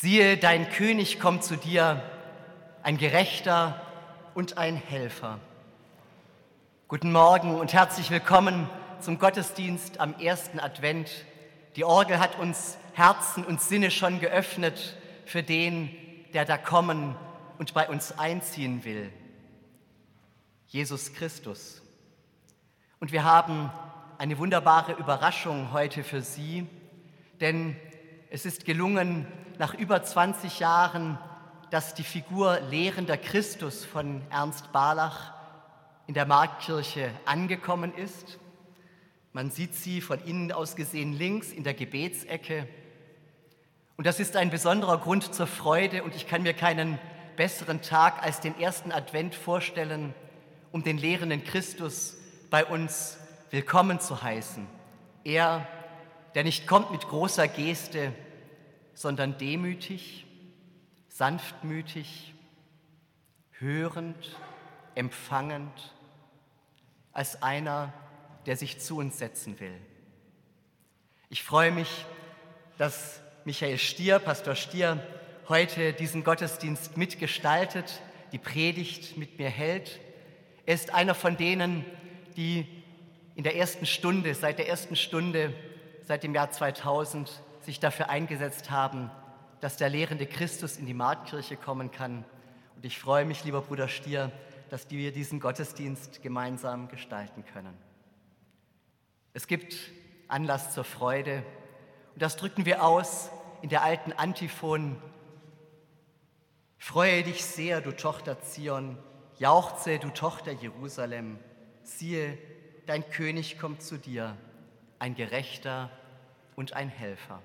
Siehe, dein König kommt zu dir, ein Gerechter und ein Helfer. Guten Morgen und herzlich willkommen zum Gottesdienst am ersten Advent. Die Orgel hat uns Herzen und Sinne schon geöffnet für den, der da kommen und bei uns einziehen will. Jesus Christus. Und wir haben eine wunderbare Überraschung heute für Sie, denn es ist gelungen, nach über 20 Jahren, dass die Figur Lehrender Christus von Ernst Barlach in der Marktkirche angekommen ist. Man sieht sie von innen aus gesehen links in der Gebetsecke. Und das ist ein besonderer Grund zur Freude und ich kann mir keinen besseren Tag als den ersten Advent vorstellen, um den lehrenden Christus bei uns willkommen zu heißen. Er, der nicht kommt mit großer Geste, sondern demütig, sanftmütig, hörend, empfangend, als einer, der sich zu uns setzen will. Ich freue mich, dass Michael Stier, Pastor Stier, heute diesen Gottesdienst mitgestaltet, die Predigt mit mir hält. Er ist einer von denen, die in der ersten Stunde, seit der ersten Stunde, seit dem Jahr 2000 sich dafür eingesetzt haben, dass der lehrende Christus in die Marktkirche kommen kann. Und ich freue mich, lieber Bruder Stier, dass wir diesen Gottesdienst gemeinsam gestalten können. Es gibt Anlass zur Freude und das drücken wir aus in der alten Antiphon. Freue dich sehr, du Tochter Zion, jauchze, du Tochter Jerusalem, siehe, dein König kommt zu dir, ein Gerechter und ein Helfer.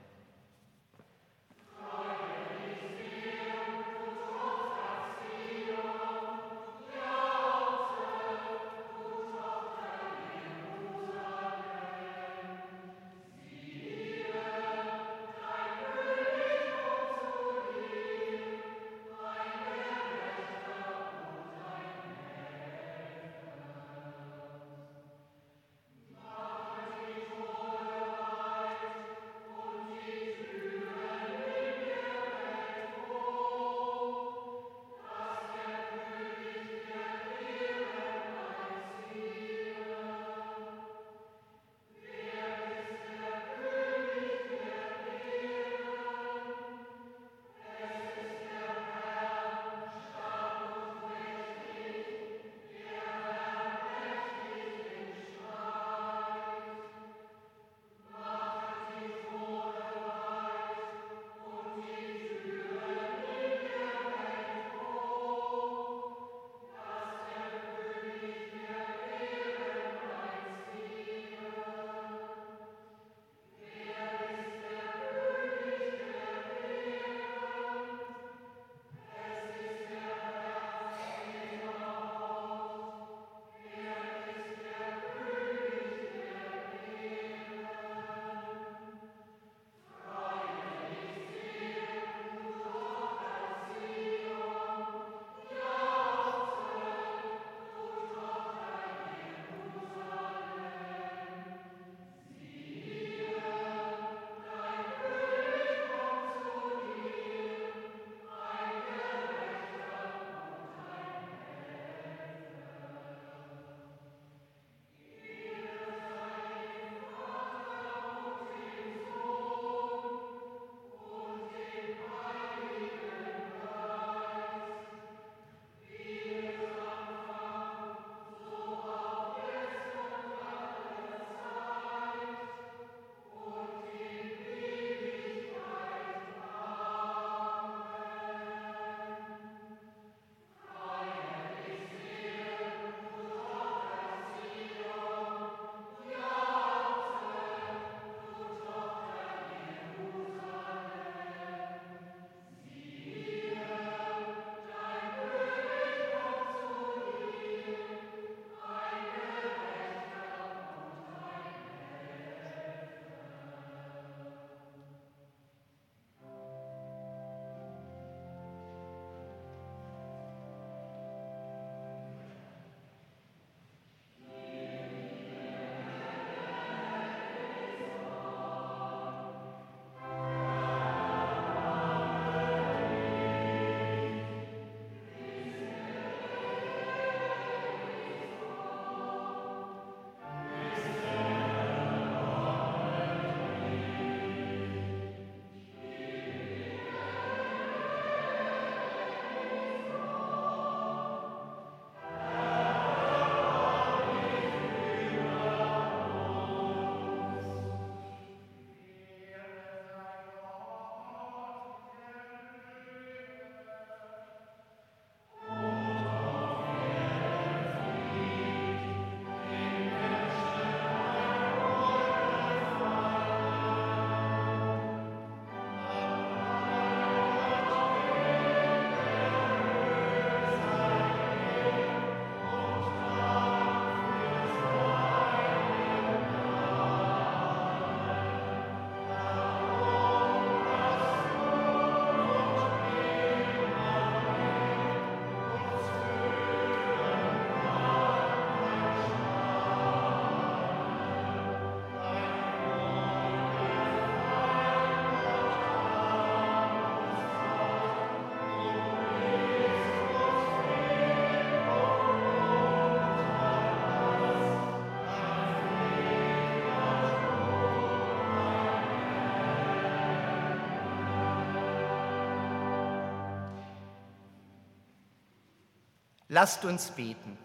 Lasst uns beten.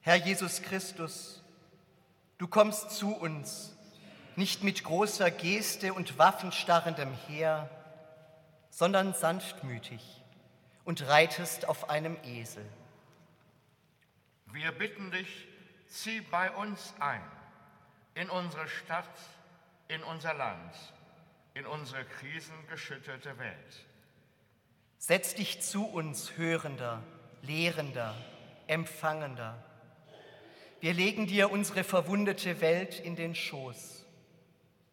Herr Jesus Christus, du kommst zu uns, nicht mit großer Geste und waffenstarrendem Heer, sondern sanftmütig und reitest auf einem Esel. Wir bitten dich, zieh bei uns ein, in unsere Stadt, in unser Land, in unsere krisengeschüttelte Welt. Setz dich zu uns, Hörender, Lehrender, Empfangender. Wir legen dir unsere verwundete Welt in den Schoß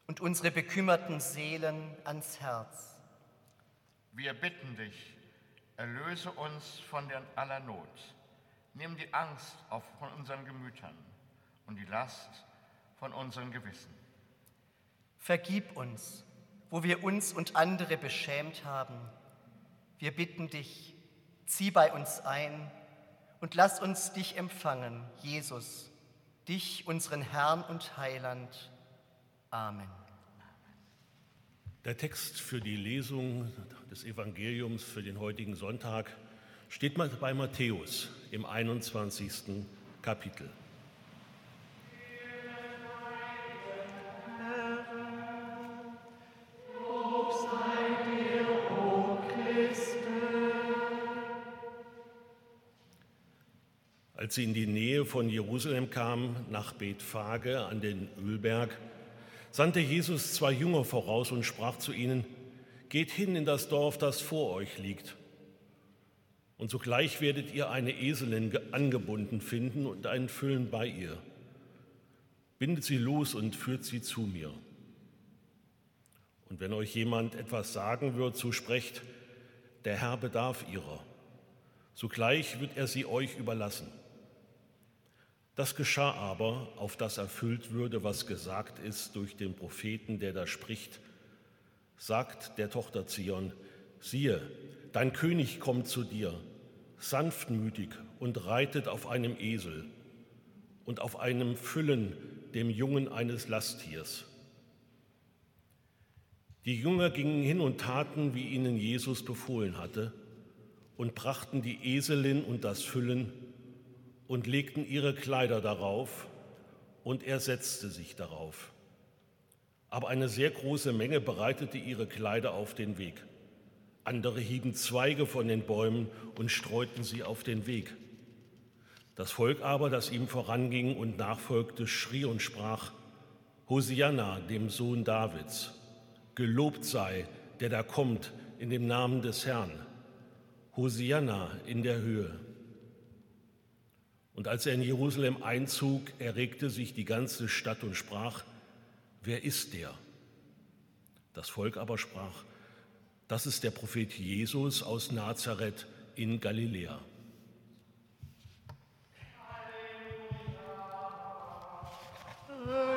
und unsere bekümmerten Seelen ans Herz. Wir bitten dich, erlöse uns von der aller Not. Nimm die Angst auf von unseren Gemütern und die Last von unseren Gewissen. Vergib uns, wo wir uns und andere beschämt haben wir bitten dich, zieh bei uns ein und lass uns dich empfangen, Jesus, dich, unseren Herrn und Heiland. Amen. Der Text für die Lesung des Evangeliums für den heutigen Sonntag steht bei Matthäus im 21. Kapitel. Sie in die Nähe von Jerusalem kamen, nach Bethphage an den Ölberg, sandte Jesus zwei Jünger voraus und sprach zu ihnen, Geht hin in das Dorf, das vor euch liegt. Und sogleich werdet ihr eine Eselin angebunden finden und einen Füllen bei ihr. Bindet sie los und führt sie zu mir. Und wenn euch jemand etwas sagen wird, so sprecht, der Herr bedarf ihrer. Sogleich wird er sie euch überlassen. Das geschah aber, auf das erfüllt würde, was gesagt ist durch den Propheten, der da spricht, sagt der Tochter Zion, siehe, dein König kommt zu dir, sanftmütig und reitet auf einem Esel und auf einem Füllen, dem Jungen eines Lasttiers. Die Jünger gingen hin und taten, wie ihnen Jesus befohlen hatte, und brachten die Eselin und das Füllen und legten ihre Kleider darauf, und er setzte sich darauf. Aber eine sehr große Menge bereitete ihre Kleider auf den Weg. Andere hieben Zweige von den Bäumen und streuten sie auf den Weg. Das Volk aber, das ihm voranging und nachfolgte, schrie und sprach, Hosianna, dem Sohn Davids, gelobt sei, der da kommt in dem Namen des Herrn. Hosianna in der Höhe. Und als er in Jerusalem einzog, erregte sich die ganze Stadt und sprach, wer ist der? Das Volk aber sprach, das ist der Prophet Jesus aus Nazareth in Galiläa. Halleluja.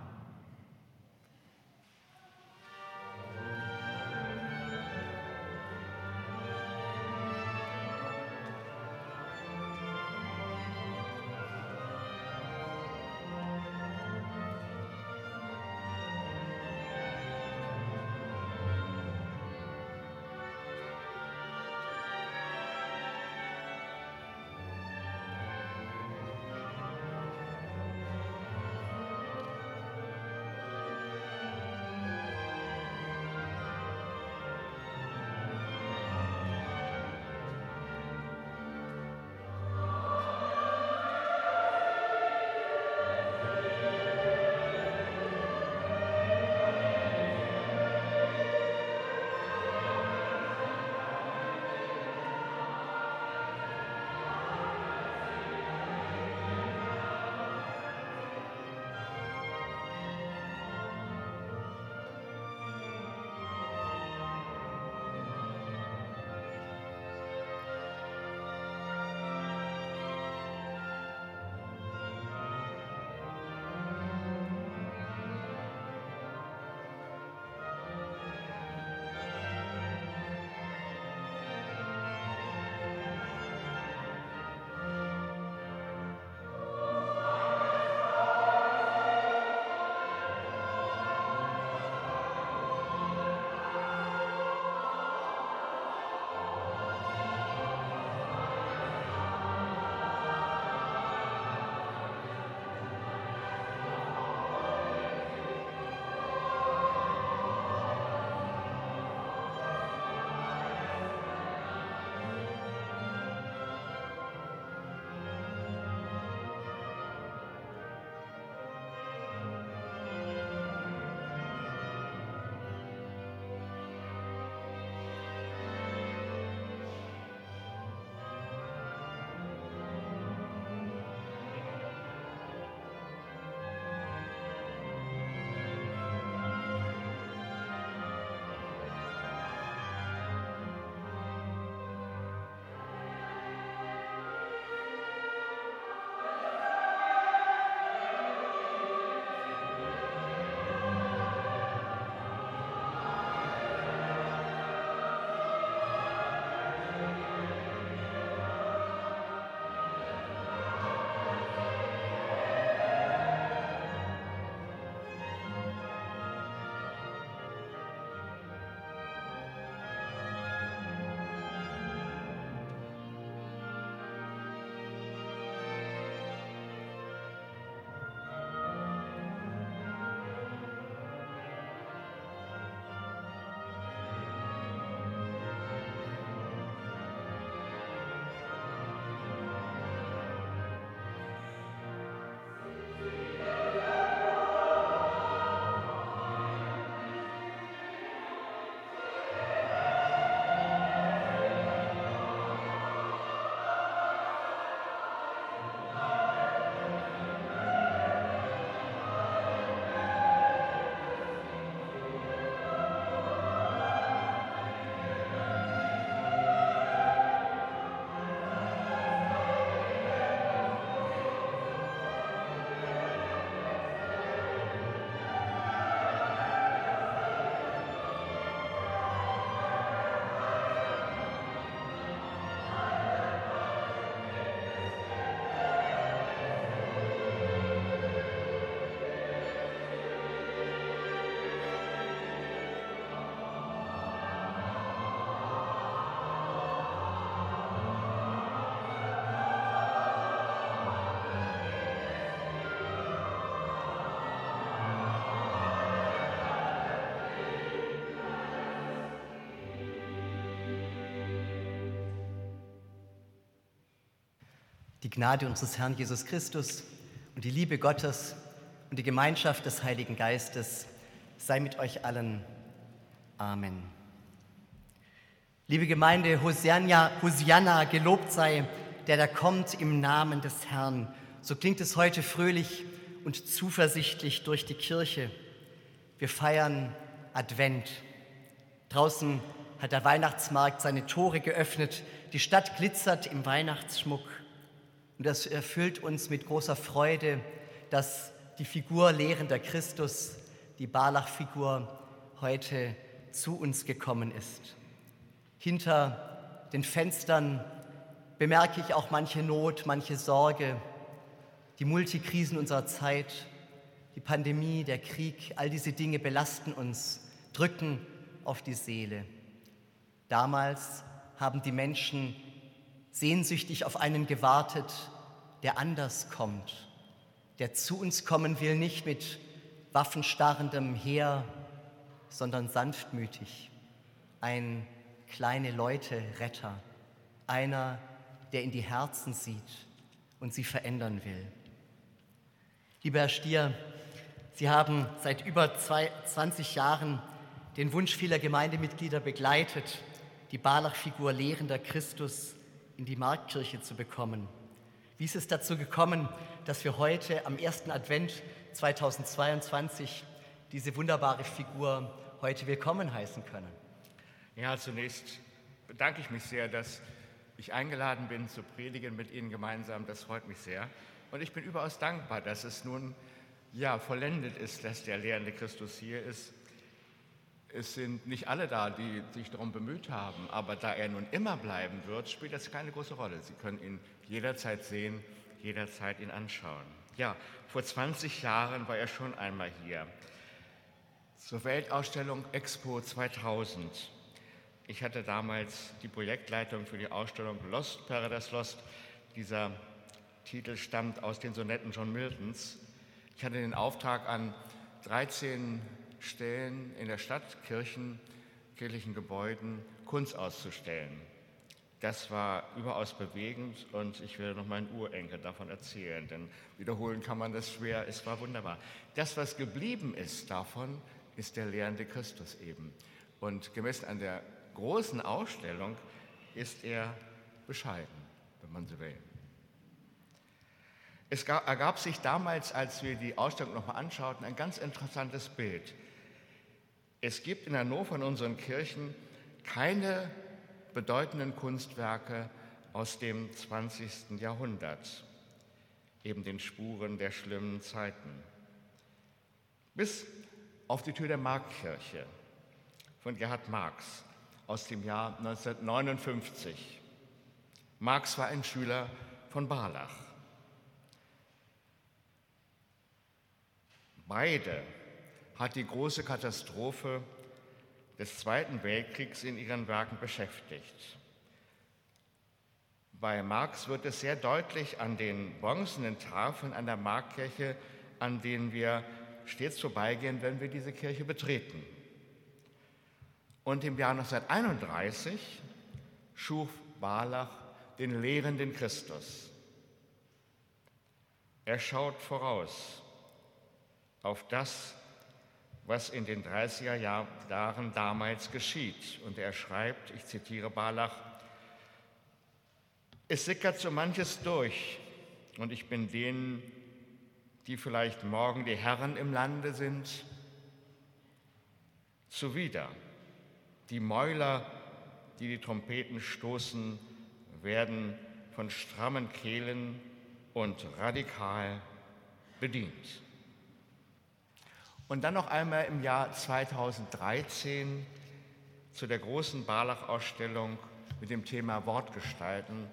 Die Gnade unseres Herrn Jesus Christus und die Liebe Gottes und die Gemeinschaft des Heiligen Geistes sei mit euch allen. Amen. Liebe Gemeinde, Hosianna, Hosianna, gelobt sei, der da kommt im Namen des Herrn. So klingt es heute fröhlich und zuversichtlich durch die Kirche. Wir feiern Advent. Draußen hat der Weihnachtsmarkt seine Tore geöffnet. Die Stadt glitzert im Weihnachtsschmuck. Und das erfüllt uns mit großer Freude, dass die Figur lehrender Christus, die Barlach-Figur, heute zu uns gekommen ist. Hinter den Fenstern bemerke ich auch manche Not, manche Sorge, die Multikrisen unserer Zeit, die Pandemie, der Krieg, all diese Dinge belasten uns, drücken auf die Seele. Damals haben die Menschen sehnsüchtig auf einen gewartet, der anders kommt, der zu uns kommen will, nicht mit waffenstarrendem Heer, sondern sanftmütig. Ein kleine Leute Retter, einer, der in die Herzen sieht und sie verändern will. Lieber Herr Stier, Sie haben seit über 20 Jahren den Wunsch vieler Gemeindemitglieder begleitet, die Barlach-Figur lehrender Christus in die Marktkirche zu bekommen. Wie ist es dazu gekommen, dass wir heute am ersten Advent 2022 diese wunderbare Figur heute willkommen heißen können? Ja, zunächst bedanke ich mich sehr, dass ich eingeladen bin zu predigen mit Ihnen gemeinsam. Das freut mich sehr. Und ich bin überaus dankbar, dass es nun ja, vollendet ist, dass der lehrende Christus hier ist. Es sind nicht alle da, die sich darum bemüht haben, aber da er nun immer bleiben wird, spielt das keine große Rolle. Sie können ihn jederzeit sehen, jederzeit ihn anschauen. Ja, vor 20 Jahren war er schon einmal hier zur Weltausstellung Expo 2000. Ich hatte damals die Projektleitung für die Ausstellung Lost, Paradise Lost. Dieser Titel stammt aus den Sonetten John Miltons. Ich hatte den Auftrag, an 13 Stellen in der Stadt, Kirchen, kirchlichen Gebäuden Kunst auszustellen. Das war überaus bewegend und ich werde noch meinen Urenkel davon erzählen, denn wiederholen kann man das schwer. Es war wunderbar. Das, was geblieben ist davon, ist der lehrende Christus eben. Und gemessen an der großen Ausstellung ist er bescheiden, wenn man so will. Es ergab sich damals, als wir die Ausstellung nochmal anschauten, ein ganz interessantes Bild. Es gibt in Hannover in unseren Kirchen keine bedeutenden Kunstwerke aus dem 20. Jahrhundert, eben den Spuren der schlimmen Zeiten. Bis auf die Tür der Markkirche von Gerhard Marx aus dem Jahr 1959. Marx war ein Schüler von Barlach. Beide hat die große Katastrophe des Zweiten Weltkriegs in ihren Werken beschäftigt. Bei Marx wird es sehr deutlich an den bronzenen Tafeln an der Markkirche, an denen wir stets vorbeigehen, wenn wir diese Kirche betreten. Und im Jahr 1931 schuf Barlach den lehrenden Christus. Er schaut voraus auf das, was in den 30er Jahren damals geschieht. Und er schreibt, ich zitiere Barlach, es sickert so manches durch und ich bin denen, die vielleicht morgen die Herren im Lande sind, zuwider. Die Mäuler, die die Trompeten stoßen, werden von strammen Kehlen und radikal bedient. Und dann noch einmal im Jahr 2013 zu der großen Barlach-Ausstellung mit dem Thema Wortgestalten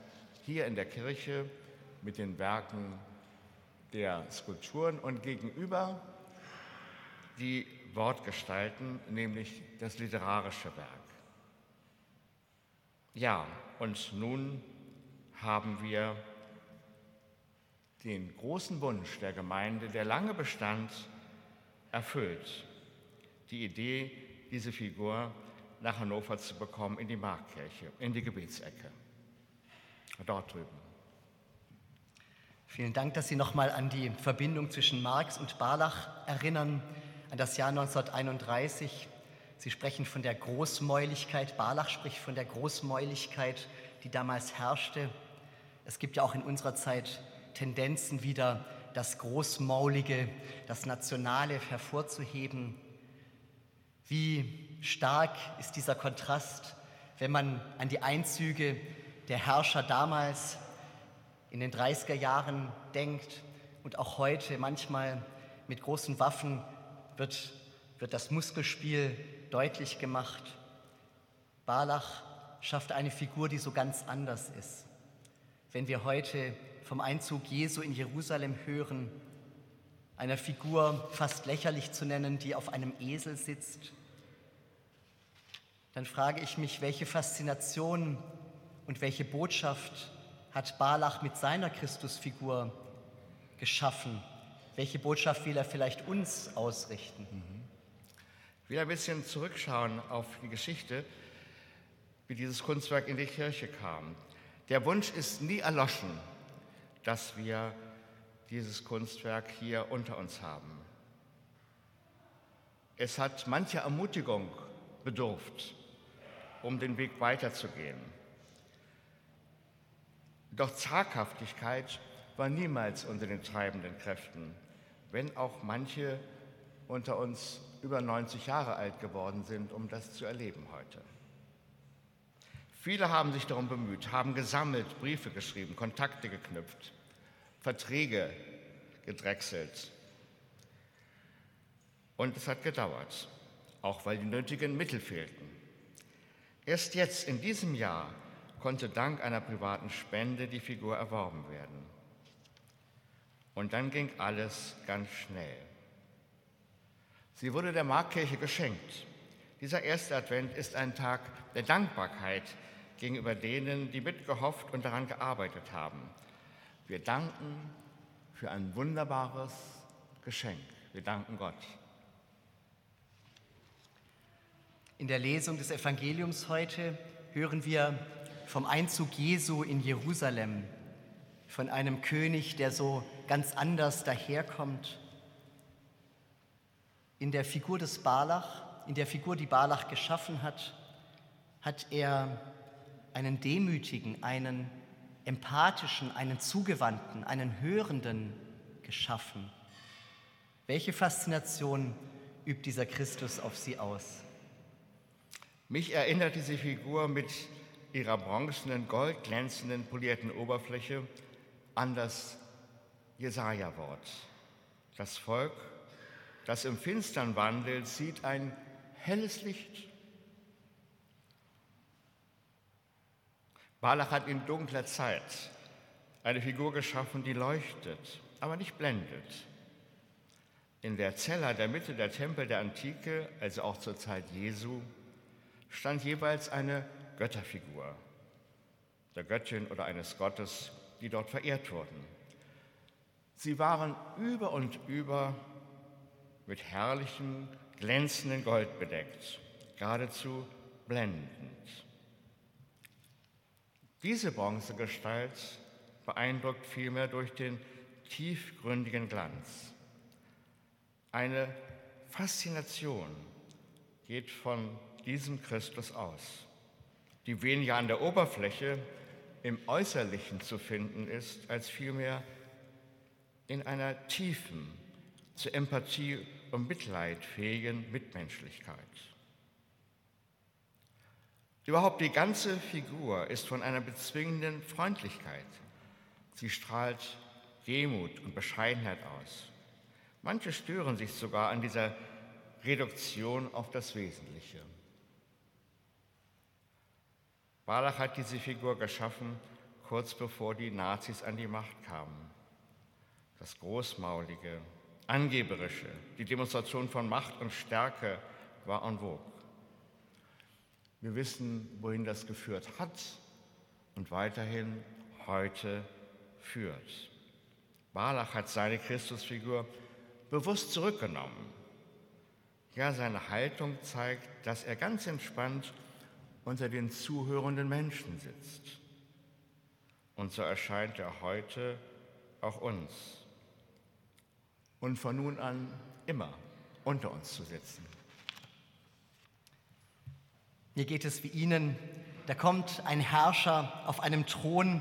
hier in der Kirche mit den Werken der Skulpturen und gegenüber die Wortgestalten, nämlich das literarische Werk. Ja, und nun haben wir den großen Wunsch der Gemeinde, der lange bestand, erfüllt. Die Idee, diese Figur nach Hannover zu bekommen, in die Markkirche, in die Gebetsecke. Dort drüben. Vielen Dank, dass Sie nochmal an die Verbindung zwischen Marx und Barlach erinnern, an das Jahr 1931. Sie sprechen von der Großmäuligkeit, Barlach spricht von der Großmäuligkeit, die damals herrschte. Es gibt ja auch in unserer Zeit Tendenzen wieder, das Großmaulige, das Nationale hervorzuheben. Wie stark ist dieser Kontrast, wenn man an die Einzüge der Herrscher damals in den 30er Jahren denkt und auch heute manchmal mit großen Waffen wird, wird das Muskelspiel deutlich gemacht. Barlach schafft eine Figur, die so ganz anders ist. Wenn wir heute vom Einzug Jesu in Jerusalem hören, einer Figur fast lächerlich zu nennen, die auf einem Esel sitzt, dann frage ich mich, welche Faszination und welche Botschaft hat Barlach mit seiner Christusfigur geschaffen? Welche Botschaft will er vielleicht uns ausrichten? Ich will ein bisschen zurückschauen auf die Geschichte, wie dieses Kunstwerk in die Kirche kam. Der Wunsch ist nie erloschen, dass wir dieses Kunstwerk hier unter uns haben. Es hat mancher Ermutigung bedurft, um den Weg weiterzugehen. Doch Zaghaftigkeit war niemals unter den treibenden Kräften, wenn auch manche unter uns über 90 Jahre alt geworden sind, um das zu erleben heute. Viele haben sich darum bemüht, haben gesammelt, Briefe geschrieben, Kontakte geknüpft, Verträge gedrechselt. Und es hat gedauert, auch weil die nötigen Mittel fehlten. Erst jetzt, in diesem Jahr, konnte dank einer privaten Spende die Figur erworben werden. Und dann ging alles ganz schnell. Sie wurde der Markkirche geschenkt. Dieser erste Advent ist ein Tag der Dankbarkeit gegenüber denen, die mitgehofft und daran gearbeitet haben. Wir danken für ein wunderbares Geschenk. Wir danken Gott. In der Lesung des Evangeliums heute hören wir vom Einzug Jesu in Jerusalem, von einem König, der so ganz anders daherkommt. In der Figur des Barlach, in der Figur, die Barlach geschaffen hat, hat er einen demütigen, einen empathischen, einen zugewandten, einen hörenden geschaffen. Welche Faszination übt dieser Christus auf sie aus? Mich erinnert diese Figur mit ihrer bronzenen, goldglänzenden, polierten Oberfläche an das Jesaja-Wort. Das Volk, das im Finstern wandelt, sieht ein helles Licht. Balach hat in dunkler Zeit eine Figur geschaffen, die leuchtet, aber nicht blendet. In der Zella der Mitte der Tempel der Antike, also auch zur Zeit Jesu, stand jeweils eine Götterfigur, der Göttin oder eines Gottes, die dort verehrt wurden. Sie waren über und über mit herrlichem, glänzenden Gold bedeckt, geradezu blendend. Diese Bronzegestalt beeindruckt vielmehr durch den tiefgründigen Glanz. Eine Faszination geht von diesem Christus aus die weniger an der Oberfläche im Äußerlichen zu finden ist, als vielmehr in einer tiefen, zur Empathie und Mitleid fähigen Mitmenschlichkeit. Überhaupt die ganze Figur ist von einer bezwingenden Freundlichkeit. Sie strahlt Demut und Bescheidenheit aus. Manche stören sich sogar an dieser Reduktion auf das Wesentliche. Barlach hat diese Figur geschaffen, kurz bevor die Nazis an die Macht kamen. Das Großmaulige, Angeberische, die Demonstration von Macht und Stärke war en vogue. Wir wissen, wohin das geführt hat und weiterhin heute führt. Barlach hat seine Christusfigur bewusst zurückgenommen. Ja, seine Haltung zeigt, dass er ganz entspannt unter den zuhörenden Menschen sitzt. Und so erscheint er heute auch uns und von nun an immer unter uns zu sitzen. Mir geht es wie Ihnen. Da kommt ein Herrscher auf einem Thron,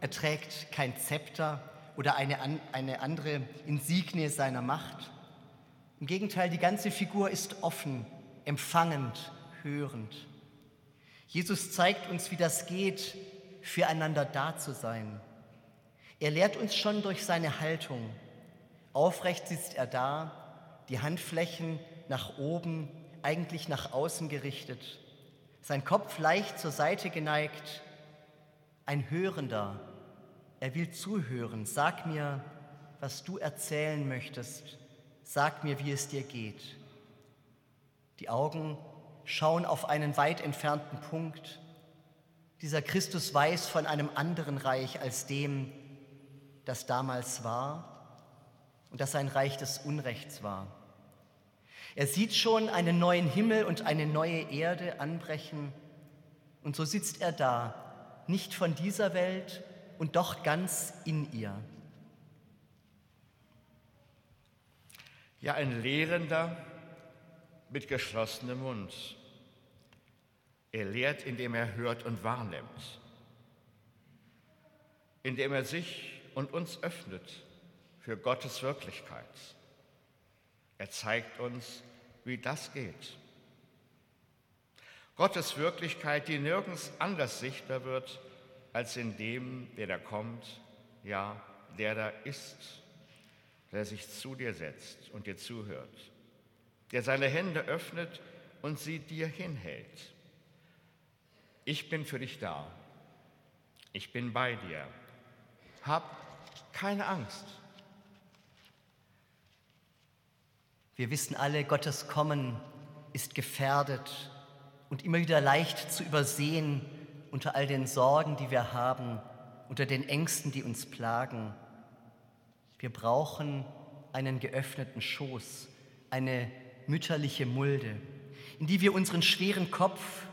er trägt kein Zepter oder eine, eine andere Insignie seiner Macht. Im Gegenteil, die ganze Figur ist offen, empfangend, hörend. Jesus zeigt uns, wie das geht, füreinander da zu sein. Er lehrt uns schon durch seine Haltung. Aufrecht sitzt er da, die Handflächen nach oben, eigentlich nach außen gerichtet, sein Kopf leicht zur Seite geneigt, ein Hörender. Er will zuhören. Sag mir, was du erzählen möchtest. Sag mir, wie es dir geht. Die Augen schauen auf einen weit entfernten Punkt. Dieser Christus weiß von einem anderen Reich als dem, das damals war und das ein Reich des Unrechts war. Er sieht schon einen neuen Himmel und eine neue Erde anbrechen und so sitzt er da, nicht von dieser Welt und doch ganz in ihr. Ja, ein Lehrender mit geschlossenem Mund. Er lehrt, indem er hört und wahrnimmt, indem er sich und uns öffnet für Gottes Wirklichkeit. Er zeigt uns, wie das geht. Gottes Wirklichkeit, die nirgends anders sichtbar wird als in dem, der da kommt, ja, der da ist, der sich zu dir setzt und dir zuhört, der seine Hände öffnet und sie dir hinhält. Ich bin für dich da. Ich bin bei dir. Hab keine Angst. Wir wissen alle, Gottes Kommen ist gefährdet und immer wieder leicht zu übersehen unter all den Sorgen, die wir haben, unter den Ängsten, die uns plagen. Wir brauchen einen geöffneten Schoß, eine mütterliche Mulde, in die wir unseren schweren Kopf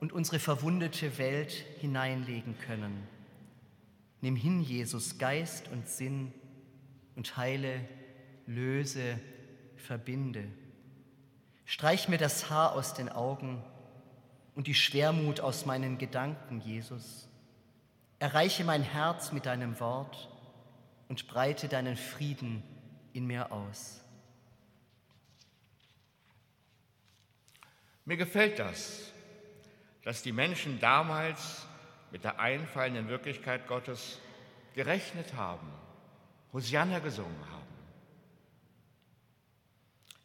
und unsere verwundete Welt hineinlegen können. Nimm hin, Jesus, Geist und Sinn und heile, löse, verbinde. Streich mir das Haar aus den Augen und die Schwermut aus meinen Gedanken, Jesus. Erreiche mein Herz mit deinem Wort und breite deinen Frieden in mir aus. Mir gefällt das, dass die Menschen damals mit der einfallenden Wirklichkeit Gottes gerechnet haben, Hosianna gesungen haben.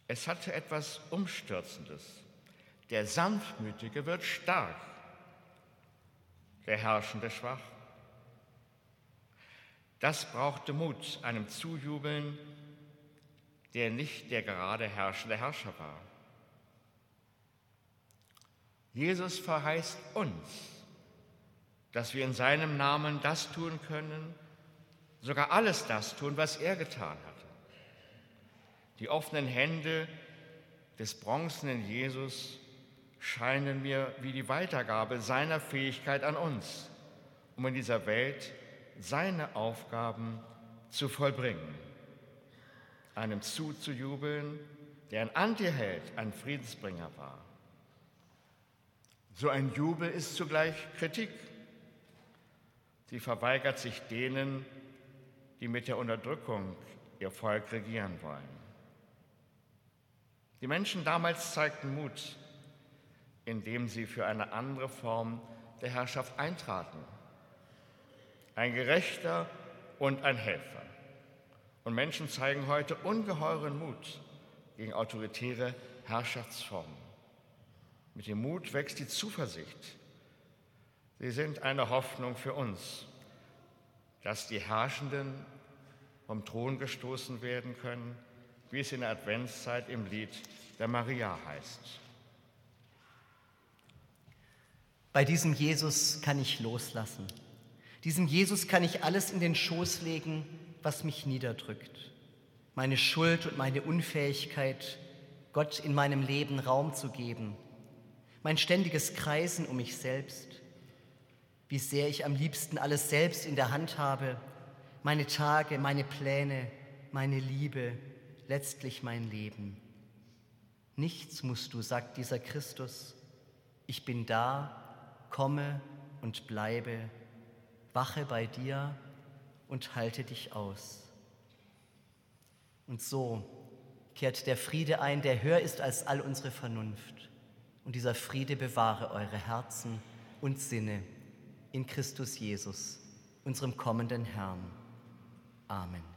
Es hatte etwas Umstürzendes. Der Sanftmütige wird stark, der Herrschende schwach. Das brauchte Mut, einem Zujubeln, der nicht der gerade herrschende Herrscher war. Jesus verheißt uns, dass wir in seinem Namen das tun können, sogar alles das tun, was er getan hatte. Die offenen Hände des bronzenen Jesus scheinen mir wie die Weitergabe seiner Fähigkeit an uns, um in dieser Welt seine Aufgaben zu vollbringen, einem zuzujubeln, der ein Antiheld, ein Friedensbringer war. So ein Jubel ist zugleich Kritik. Sie verweigert sich denen, die mit der Unterdrückung ihr Volk regieren wollen. Die Menschen damals zeigten Mut, indem sie für eine andere Form der Herrschaft eintraten. Ein Gerechter und ein Helfer. Und Menschen zeigen heute ungeheuren Mut gegen autoritäre Herrschaftsformen. Mit dem Mut wächst die Zuversicht. Sie sind eine Hoffnung für uns, dass die Herrschenden vom Thron gestoßen werden können wie es in der Adventszeit im Lied der Maria heißt. Bei diesem Jesus kann ich loslassen. Diesem Jesus kann ich alles in den Schoß legen, was mich niederdrückt. Meine Schuld und meine Unfähigkeit, Gott in meinem Leben Raum zu geben. Mein ständiges Kreisen um mich selbst. Wie sehr ich am liebsten alles selbst in der Hand habe, meine Tage, meine Pläne, meine Liebe, letztlich mein Leben. Nichts musst du, sagt dieser Christus. Ich bin da, komme und bleibe, wache bei dir und halte dich aus. Und so kehrt der Friede ein, der höher ist als all unsere Vernunft. Und dieser Friede bewahre eure Herzen und Sinne in Christus Jesus, unserem kommenden Herrn. Amen.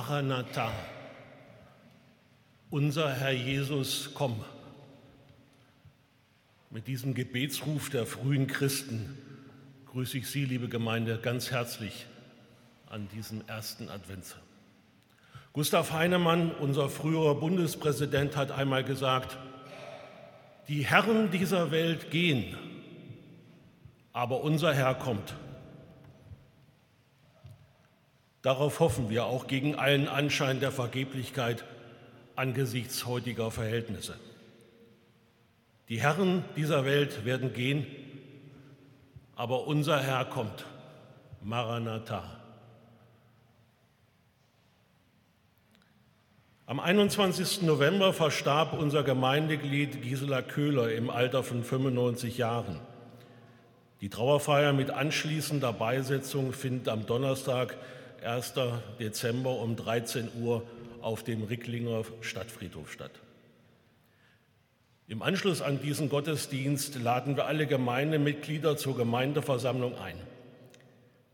Maranatha, unser Herr Jesus, komm. Mit diesem Gebetsruf der frühen Christen grüße ich Sie, liebe Gemeinde, ganz herzlich an diesem ersten Advents. Gustav Heinemann, unser früherer Bundespräsident, hat einmal gesagt, die Herren dieser Welt gehen, aber unser Herr kommt. Darauf hoffen wir auch gegen allen Anschein der Vergeblichkeit angesichts heutiger Verhältnisse. Die Herren dieser Welt werden gehen, aber unser Herr kommt. Maranatha. Am 21. November verstarb unser Gemeindeglied Gisela Köhler im Alter von 95 Jahren. Die Trauerfeier mit anschließender Beisetzung findet am Donnerstag, 1. Dezember um 13 Uhr auf dem Ricklinger Stadtfriedhof statt. Im Anschluss an diesen Gottesdienst laden wir alle Gemeindemitglieder zur Gemeindeversammlung ein.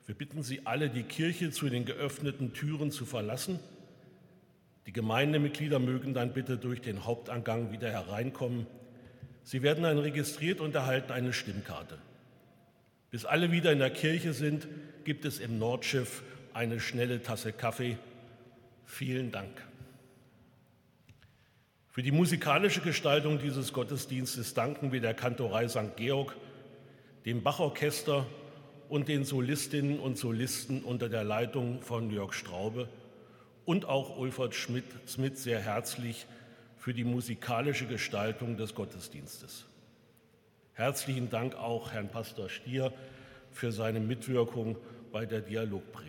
Wir bitten Sie alle, die Kirche zu den geöffneten Türen zu verlassen. Die Gemeindemitglieder mögen dann bitte durch den Hauptangang wieder hereinkommen. Sie werden dann registriert und erhalten eine Stimmkarte. Bis alle wieder in der Kirche sind, gibt es im Nordschiff eine schnelle Tasse Kaffee. Vielen Dank. Für die musikalische Gestaltung dieses Gottesdienstes danken wir der Kantorei St. Georg, dem Bachorchester und den Solistinnen und Solisten unter der Leitung von Jörg Straube und auch Ulfert Schmidt, Smith sehr herzlich für die musikalische Gestaltung des Gottesdienstes. Herzlichen Dank auch Herrn Pastor Stier für seine Mitwirkung bei der Dialogpredigt.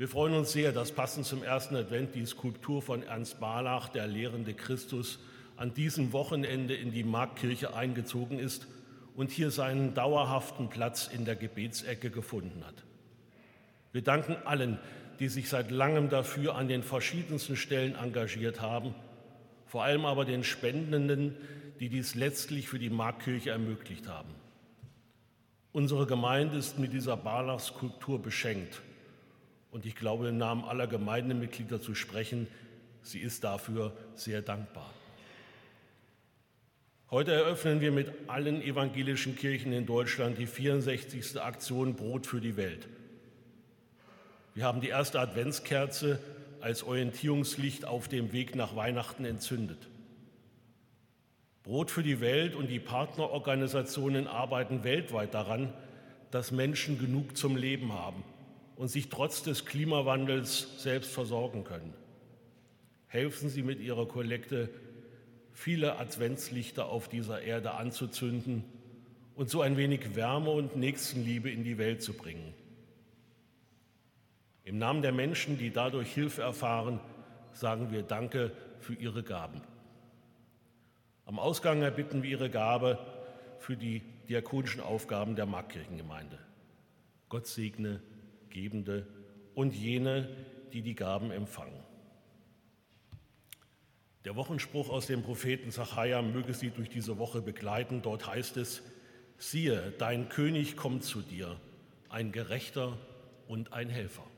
Wir freuen uns sehr, dass passend zum ersten Advent die Skulptur von Ernst Barlach, der lehrende Christus, an diesem Wochenende in die Marktkirche eingezogen ist und hier seinen dauerhaften Platz in der Gebetsecke gefunden hat. Wir danken allen, die sich seit langem dafür an den verschiedensten Stellen engagiert haben, vor allem aber den Spendenden, die dies letztlich für die Marktkirche ermöglicht haben. Unsere Gemeinde ist mit dieser Barlach-Skulptur beschenkt und ich glaube, im Namen aller Gemeindemitglieder zu sprechen, sie ist dafür sehr dankbar. Heute eröffnen wir mit allen evangelischen Kirchen in Deutschland die 64. Aktion Brot für die Welt. Wir haben die erste Adventskerze als Orientierungslicht auf dem Weg nach Weihnachten entzündet. Brot für die Welt und die Partnerorganisationen arbeiten weltweit daran, dass Menschen genug zum Leben haben und sich trotz des Klimawandels selbst versorgen können. Helfen Sie mit Ihrer Kollekte, viele Adventslichter auf dieser Erde anzuzünden und so ein wenig Wärme und Nächstenliebe in die Welt zu bringen. Im Namen der Menschen, die dadurch Hilfe erfahren, sagen wir Danke für Ihre Gaben. Am Ausgang erbitten wir Ihre Gabe für die diakonischen Aufgaben der Markkirchengemeinde. Gott segne Gebende und jene, die die Gaben empfangen. Der Wochenspruch aus dem Propheten Zachariah möge Sie durch diese Woche begleiten. Dort heißt es: Siehe, dein König kommt zu dir, ein Gerechter und ein Helfer.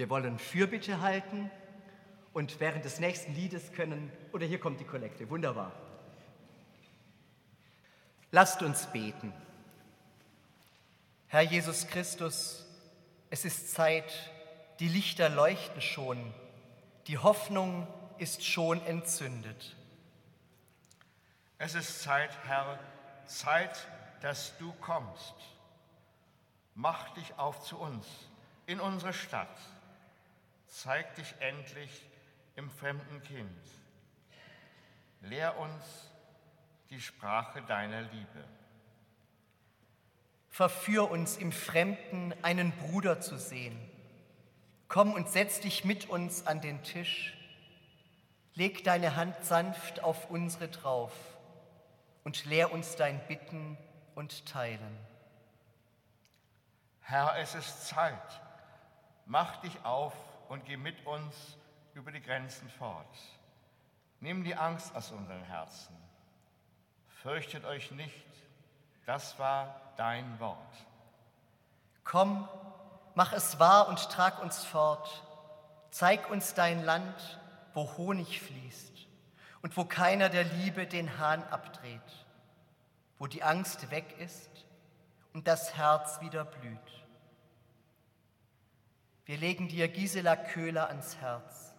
Wir wollen Fürbitte halten und während des nächsten Liedes können, oder hier kommt die Kollekte, wunderbar. Lasst uns beten. Herr Jesus Christus, es ist Zeit, die Lichter leuchten schon, die Hoffnung ist schon entzündet. Es ist Zeit, Herr, Zeit, dass du kommst. Mach dich auf zu uns, in unsere Stadt. Zeig dich endlich im fremden Kind. Lehr uns die Sprache deiner Liebe. Verführ uns im Fremden einen Bruder zu sehen. Komm und setz dich mit uns an den Tisch. Leg deine Hand sanft auf unsere drauf und lehr uns dein Bitten und Teilen. Herr, es ist Zeit. Mach dich auf und geh mit uns über die Grenzen fort. Nimm die Angst aus unseren Herzen. Fürchtet euch nicht, das war dein Wort. Komm, mach es wahr und trag uns fort. Zeig uns dein Land, wo Honig fließt und wo keiner der Liebe den Hahn abdreht, wo die Angst weg ist und das Herz wieder blüht. Wir legen dir Gisela Köhler ans Herz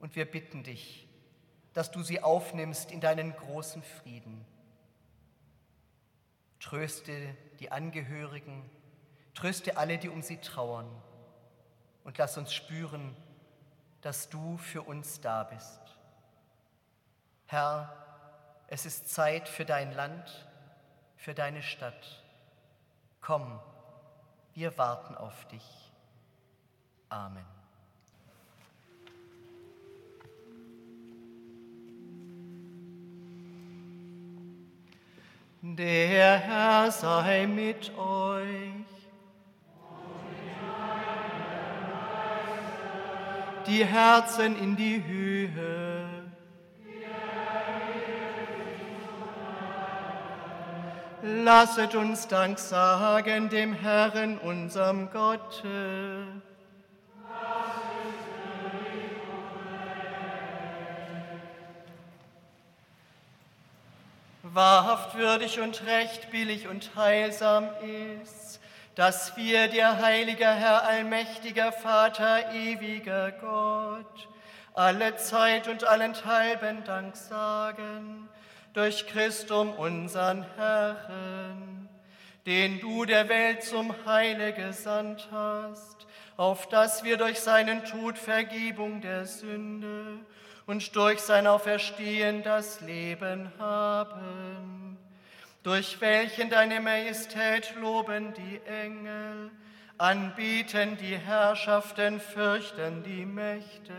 und wir bitten dich, dass du sie aufnimmst in deinen großen Frieden. Tröste die Angehörigen, tröste alle, die um sie trauern und lass uns spüren, dass du für uns da bist. Herr, es ist Zeit für dein Land, für deine Stadt. Komm, wir warten auf dich. Amen. Der Herr sei mit euch. Die Herzen in die Höhe. Lasset uns Dank sagen dem Herrn, unserem Gott. Wahrhaft würdig und recht, billig und heilsam ist, dass wir dir, heiliger Herr, allmächtiger Vater, ewiger Gott, alle Zeit und allenthalben Dank sagen, durch Christum unseren Herrn, den du der Welt zum Heile gesandt hast, auf dass wir durch seinen Tod Vergebung der Sünde und durch sein Auferstehen das Leben haben, durch welchen deine Majestät loben die Engel, anbieten die Herrschaften, fürchten die Mächte,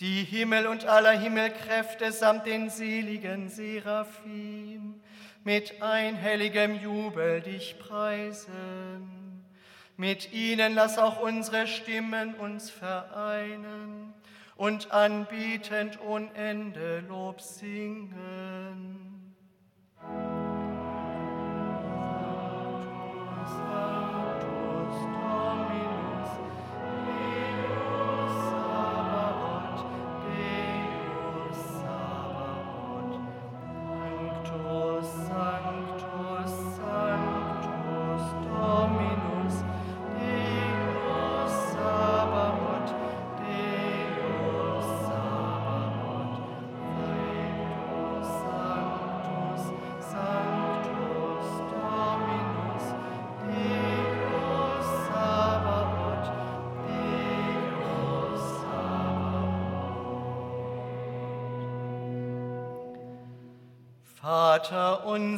die Himmel und aller Himmelkräfte samt den seligen Seraphim mit einhelligem Jubel dich preisen. Mit ihnen lass auch unsere Stimmen uns vereinen und anbietend ohne Ende Lob singen.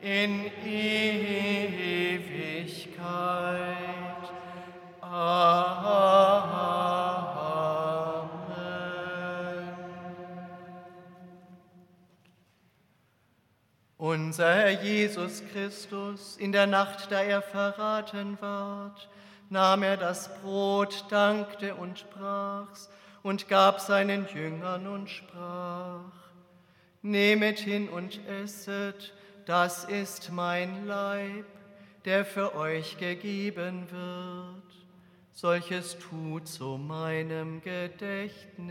in Ewigkeit. Unser Herr Jesus Christus, in der Nacht, da er verraten ward, nahm er das Brot, dankte und brach's und gab seinen Jüngern und sprach, Nehmet hin und esset, das ist mein Leib, der für euch gegeben wird. Solches tut zu meinem Gedächtnis.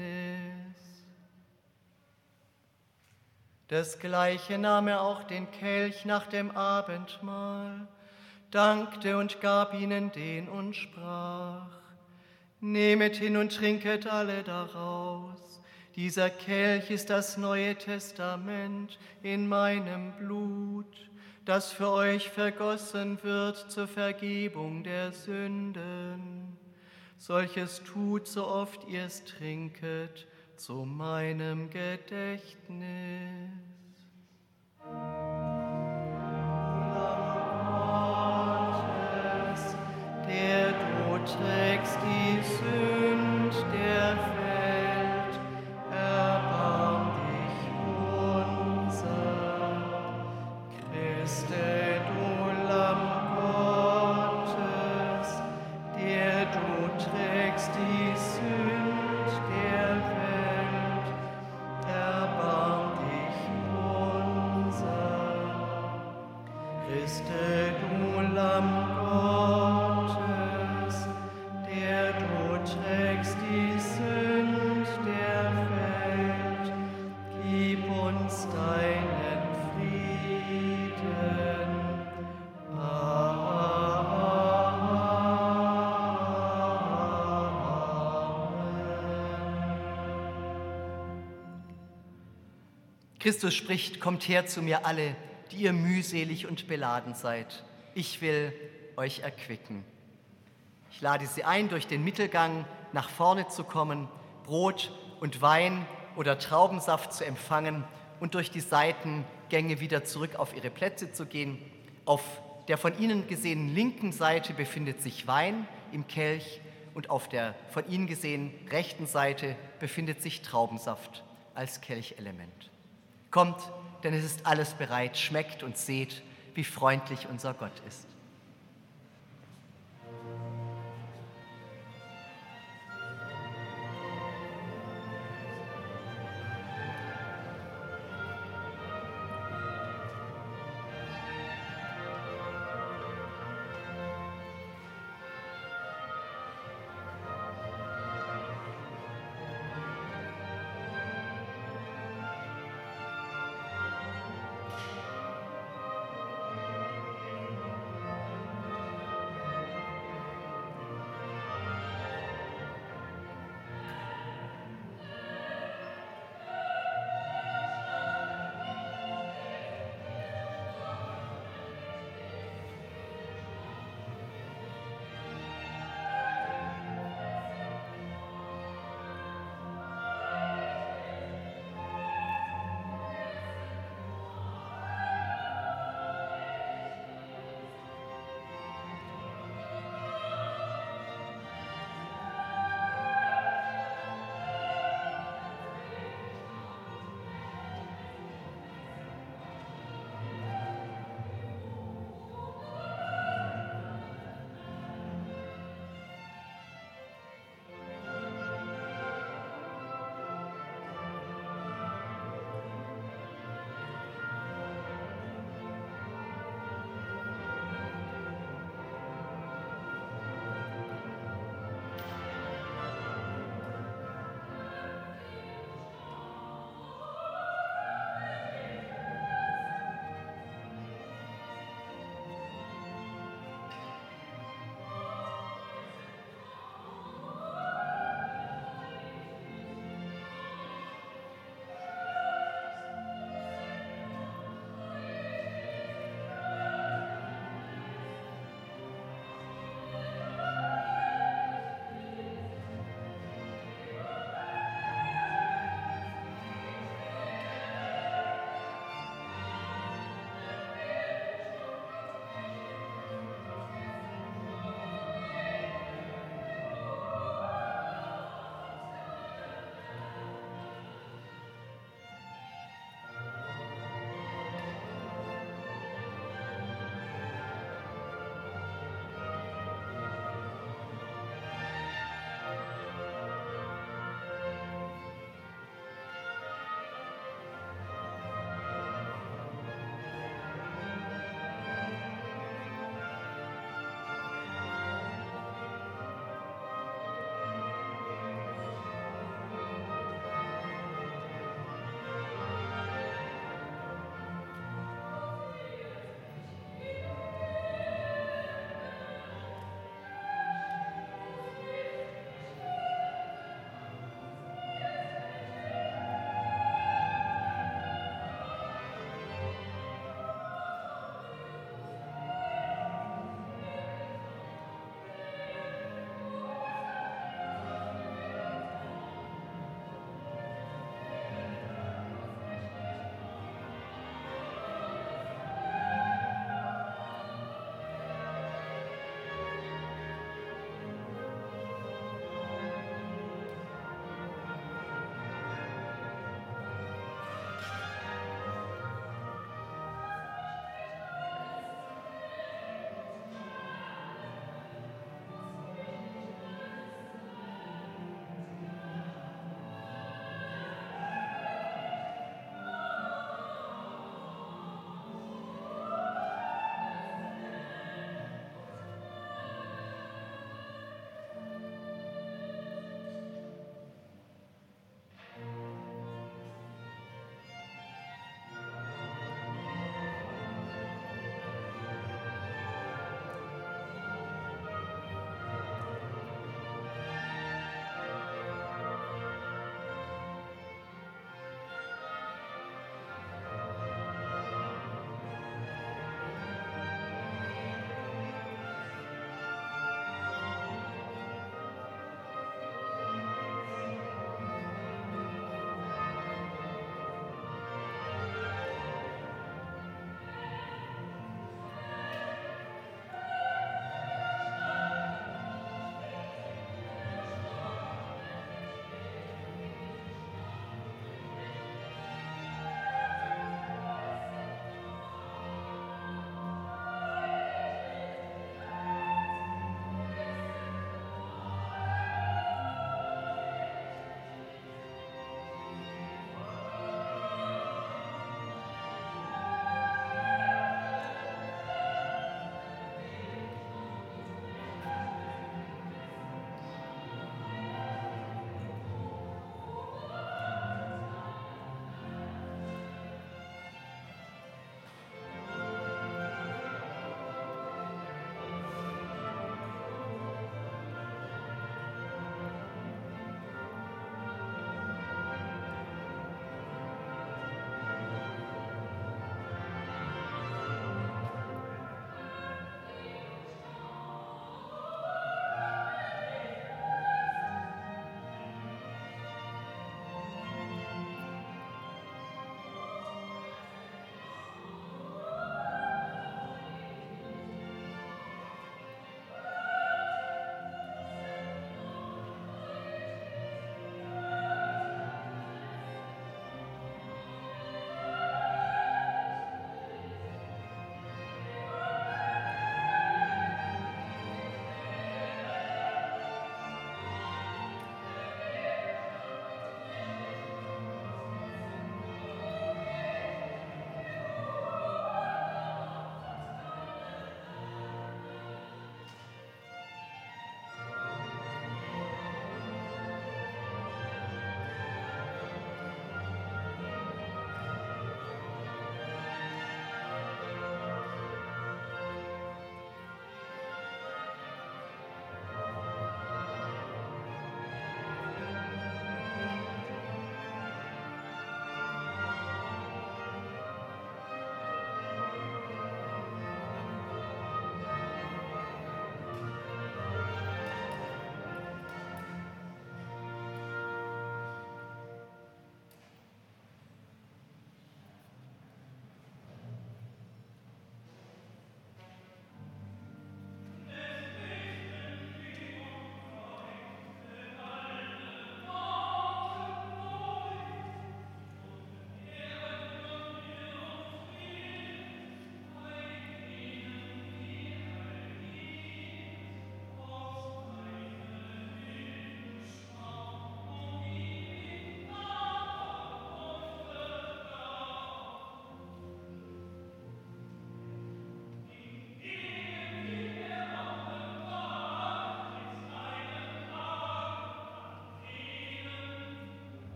Desgleiche nahm er auch den Kelch nach dem Abendmahl, dankte und gab ihnen den und sprach, Nehmet hin und trinket alle daraus. Dieser Kelch ist das Neue Testament in meinem Blut, das für euch vergossen wird zur Vergebung der Sünden. Solches tut, so oft ihr es trinket, zu meinem Gedächtnis. der du trägst die Sünd Christus spricht, kommt her zu mir alle, die ihr mühselig und beladen seid. Ich will euch erquicken. Ich lade Sie ein, durch den Mittelgang nach vorne zu kommen, Brot und Wein oder Traubensaft zu empfangen und durch die Seitengänge wieder zurück auf Ihre Plätze zu gehen. Auf der von Ihnen gesehenen linken Seite befindet sich Wein im Kelch und auf der von Ihnen gesehenen rechten Seite befindet sich Traubensaft als Kelchelement. Kommt, denn es ist alles bereit, schmeckt und seht, wie freundlich unser Gott ist.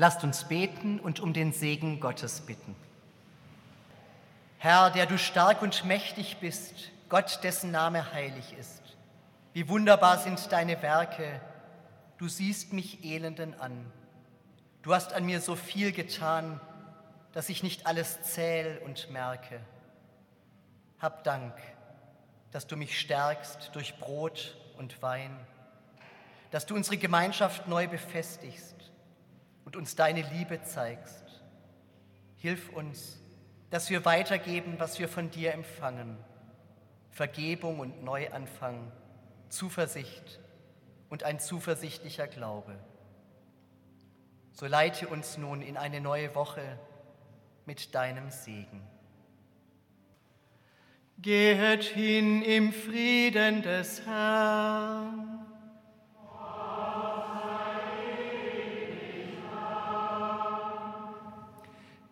Lasst uns beten und um den Segen Gottes bitten. Herr, der du stark und mächtig bist, Gott, dessen Name heilig ist. Wie wunderbar sind deine Werke. Du siehst mich Elenden an. Du hast an mir so viel getan, dass ich nicht alles zähl und merke. Hab Dank, dass du mich stärkst durch Brot und Wein, dass du unsere Gemeinschaft neu befestigst und uns deine Liebe zeigst. Hilf uns, dass wir weitergeben, was wir von dir empfangen. Vergebung und Neuanfang, Zuversicht und ein zuversichtlicher Glaube. So leite uns nun in eine neue Woche mit deinem Segen. Gehet hin im Frieden des Herrn.